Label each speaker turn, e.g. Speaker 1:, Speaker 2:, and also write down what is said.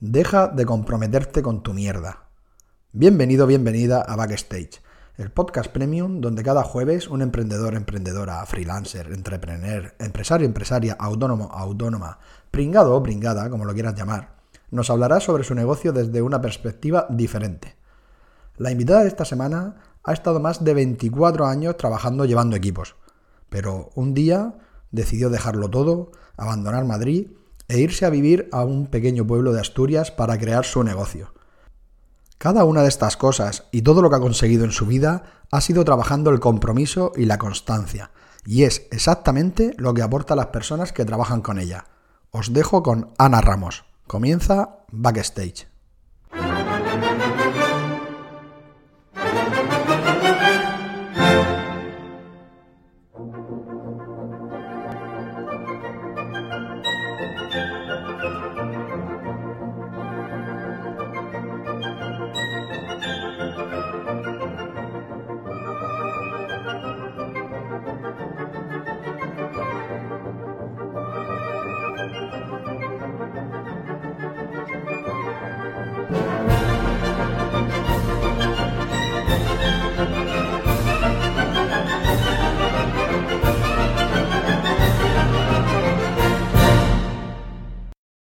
Speaker 1: Deja de comprometerte con tu mierda. Bienvenido, bienvenida a Backstage, el podcast premium donde cada jueves un emprendedor, emprendedora, freelancer, entrepreneur, empresario, empresaria, autónomo, autónoma, pringado o pringada, como lo quieras llamar, nos hablará sobre su negocio desde una perspectiva diferente. La invitada de esta semana ha estado más de 24 años trabajando llevando equipos, pero un día decidió dejarlo todo, abandonar Madrid e irse a vivir a un pequeño pueblo de Asturias para crear su negocio. Cada una de estas cosas y todo lo que ha conseguido en su vida ha sido trabajando el compromiso y la constancia, y es exactamente lo que aporta a las personas que trabajan con ella. Os dejo con Ana Ramos. Comienza Backstage.